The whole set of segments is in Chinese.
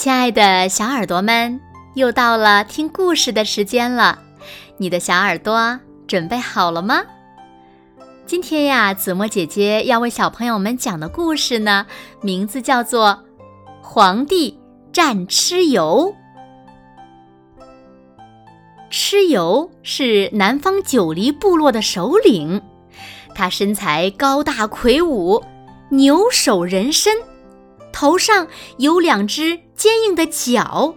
亲爱的小耳朵们，又到了听故事的时间了。你的小耳朵准备好了吗？今天呀，子墨姐姐要为小朋友们讲的故事呢，名字叫做《皇帝战蚩尤》。蚩尤是南方九黎部落的首领，他身材高大魁梧，牛首人身。头上有两只坚硬的角，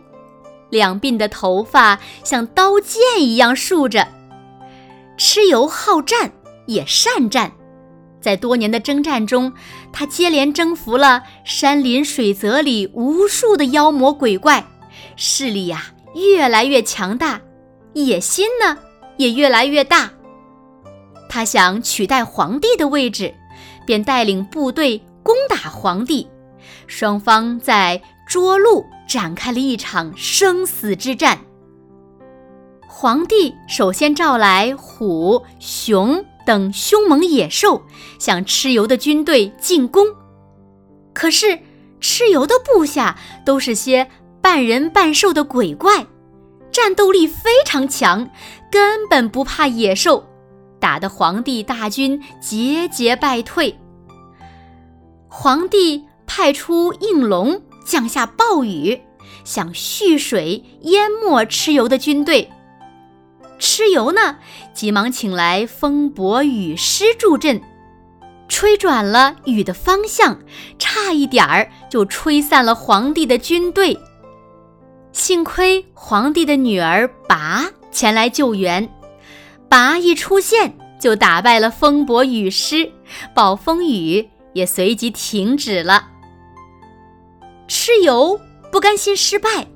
两鬓的头发像刀剑一样竖着。蚩尤好战，也善战，在多年的征战中，他接连征服了山林水泽里无数的妖魔鬼怪，势力呀越来越强大，野心呢也越来越大。他想取代皇帝的位置，便带领部队攻打皇帝。双方在涿鹿展开了一场生死之战。皇帝首先召来虎、熊等凶猛野兽，向蚩尤的军队进攻。可是，蚩尤的部下都是些半人半兽的鬼怪，战斗力非常强，根本不怕野兽，打得皇帝大军节节败退。皇帝。派出应龙降下暴雨，想蓄水淹没蚩尤的军队。蚩尤呢，急忙请来风伯雨师助阵，吹转了雨的方向，差一点儿就吹散了皇帝的军队。幸亏皇帝的女儿拔前来救援，拔一出现就打败了风伯雨师，暴风雨也随即停止了。蚩尤不甘心失败，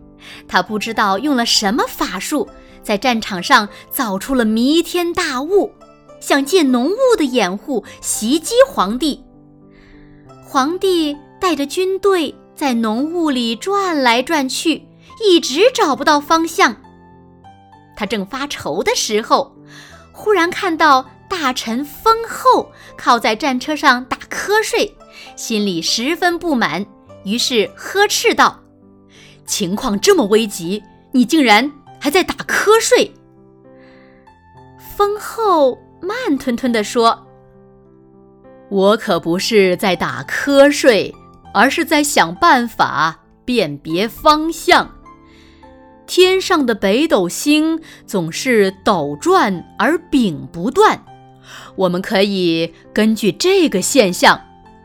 他不知道用了什么法术，在战场上造出了弥天大雾，想借浓雾的掩护袭击皇帝。皇帝带着军队在浓雾里转来转去，一直找不到方向。他正发愁的时候，忽然看到大臣封后靠在战车上打瞌睡，心里十分不满。于是呵斥道：“情况这么危急，你竟然还在打瞌睡。”风后慢吞吞地说：“我可不是在打瞌睡，而是在想办法辨别方向。天上的北斗星总是斗转而柄不断，我们可以根据这个现象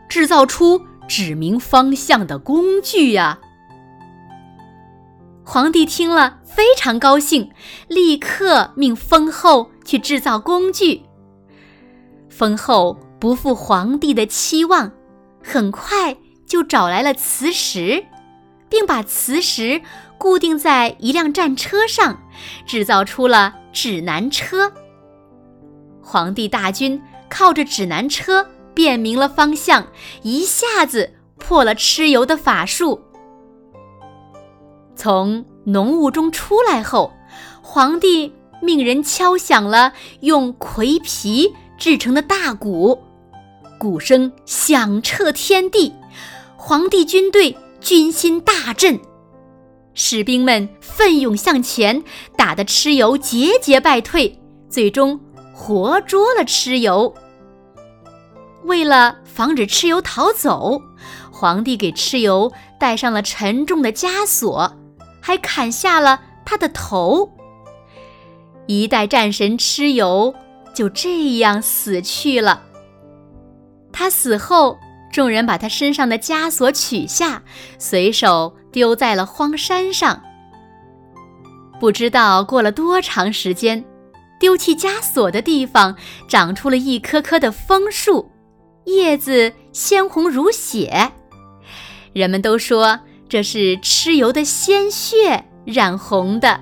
制造出。”指明方向的工具呀！皇帝听了非常高兴，立刻命封后去制造工具。封后不负皇帝的期望，很快就找来了磁石，并把磁石固定在一辆战车上，制造出了指南车。皇帝大军靠着指南车。辨明了方向，一下子破了蚩尤的法术。从浓雾中出来后，皇帝命人敲响了用葵皮制成的大鼓，鼓声响彻天地，皇帝军队军心大振，士兵们奋勇向前，打得蚩尤节节败退，最终活捉了蚩尤。为了防止蚩尤逃走，皇帝给蚩尤戴上了沉重的枷锁，还砍下了他的头。一代战神蚩尤就这样死去了。他死后，众人把他身上的枷锁取下，随手丢在了荒山上。不知道过了多长时间，丢弃枷锁的地方长出了一棵棵的枫树。叶子鲜红如血，人们都说这是蚩尤的鲜血染红的。